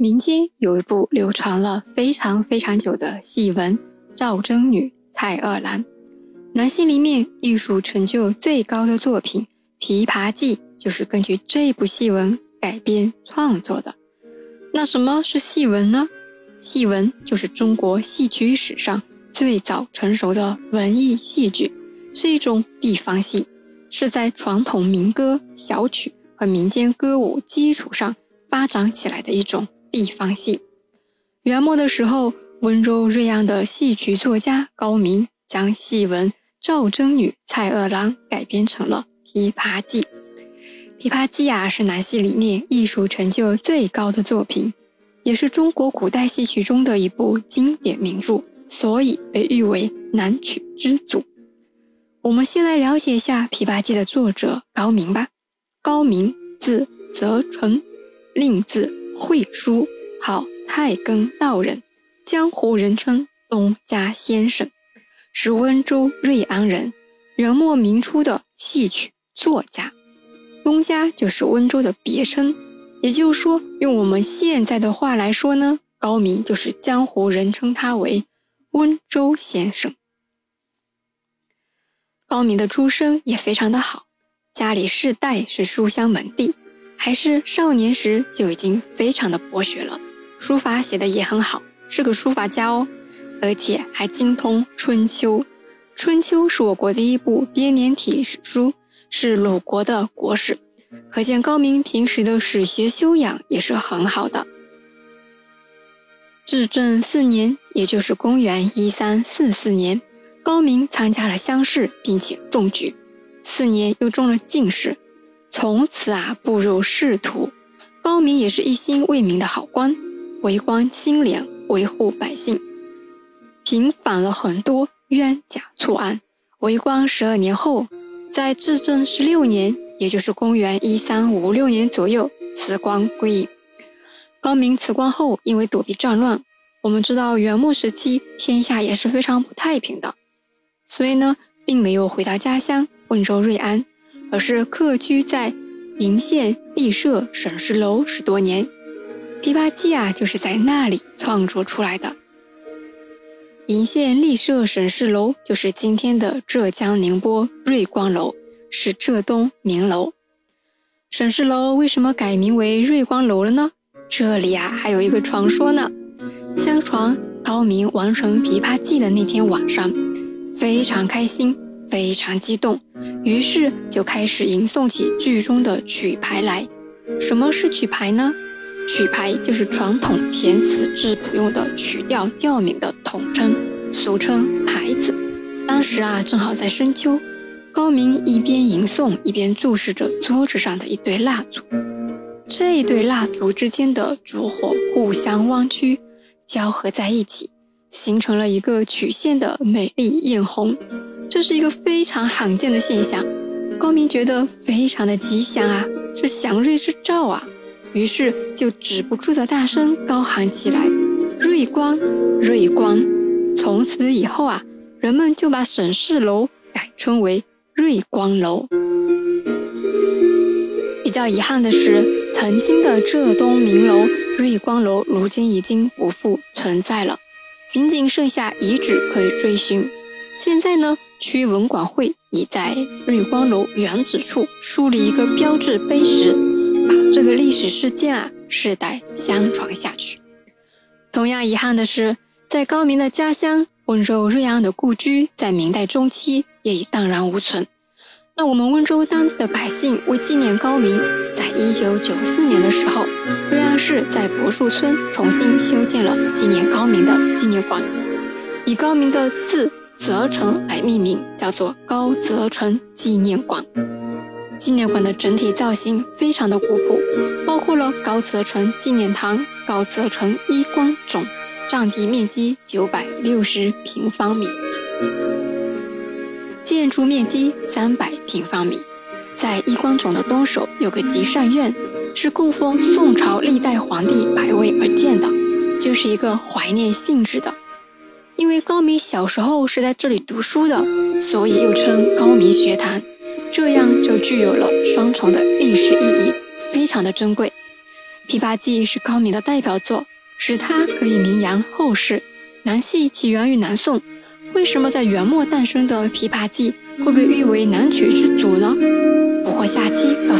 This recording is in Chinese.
民间有一部流传了非常非常久的戏文《赵贞女蔡二郎》，男性里面艺术成就最高的作品《琵琶记》就是根据这部戏文改编创作的。那什么是戏文呢？戏文就是中国戏曲史上最早成熟的文艺戏剧，是一种地方戏，是在传统民歌、小曲和民间歌舞基础上发展起来的一种。地方戏，元末的时候，温州瑞阳的戏曲作家高明将戏文《赵贞女蔡二郎》改编成了《琵琶记》。《琵琶记》啊，是南戏里面艺术成就最高的作品，也是中国古代戏曲中的一部经典名著，所以被誉为南曲之祖。我们先来了解一下《琵琶记》的作者高明吧。高明，字泽纯，令字。惠书，号太庚道人，江湖人称东家先生，是温州瑞安人，元末明初的戏曲作家。东家就是温州的别称，也就是说，用我们现在的话来说呢，高明就是江湖人称他为温州先生。高明的出身也非常的好，家里世代是书香门第。还是少年时就已经非常的博学了，书法写的也很好，是个书法家哦，而且还精通《春秋》。《春秋》是我国第一部编年体史书，是鲁国的国史，可见高明平时的史学修养也是很好的。至正四年，也就是公元一三四四年，高明参加了乡试，并且中举，次年又中了进士。从此啊，步入仕途。高明也是一心为民的好官，为官清廉，维护百姓，平反了很多冤假错案。为官十二年后，在至正十六年，也就是公元一三五六年左右，辞官归隐。高明辞官后，因为躲避战乱，我们知道元末时期天下也是非常不太平的，所以呢，并没有回到家乡温州瑞安。而是客居在鄞县立社沈氏楼十多年，《琵琶记》啊就是在那里创作出来的。鄞县立社沈氏楼就是今天的浙江宁波瑞光楼，是浙东名楼。沈氏楼为什么改名为瑞光楼了呢？这里啊还有一个传说呢。相传高明完成《琵琶记》的那天晚上，非常开心。非常激动，于是就开始吟诵起剧中的曲牌来。什么是曲牌呢？曲牌就是传统填词质谱用的曲调调名的统称，俗称牌子。当时啊，正好在深秋，高明一边吟诵，一边注视着桌子上的一对蜡烛。这一对蜡烛之间的烛火互相弯曲，交合在一起，形成了一个曲线的美丽艳红。这是一个非常罕见的现象，高明觉得非常的吉祥啊，是祥瑞之兆啊，于是就止不住的大声高喊起来：“瑞光，瑞光！”从此以后啊，人们就把沈氏楼改称为瑞光楼。比较遗憾的是，曾经的浙东名楼瑞光楼，如今已经不复存在了，仅仅剩下遗址可以追寻。现在呢？区文管会已在瑞光楼原址处树立一个标志碑石，把这个历史事件啊世代相传下去。同样遗憾的是，在高明的家乡温州瑞安的故居，在明代中期也已荡然无存。那我们温州当地的百姓为纪念高明，在一九九四年的时候，瑞安市在柏树村重新修建了纪念高明的纪念馆，以高明的字。泽城来命名，叫做高泽城纪念馆。纪念馆的整体造型非常的古朴，包括了高泽城纪念堂、高泽城衣冠冢，占地面积九百六十平方米，建筑面积三百平方米。在衣冠冢的东首有个集善院，是供奉宋朝历代皇帝牌位而建的，就是一个怀念性质的。因为高明小时候是在这里读书的，所以又称高明学堂，这样就具有了双重的历史意义，非常的珍贵。《琵琶记》是高明的代表作，使他可以名扬后世。南戏起源于南宋，为什么在元末诞生的《琵琶记》会被誉为南曲之祖呢？不惑下期告。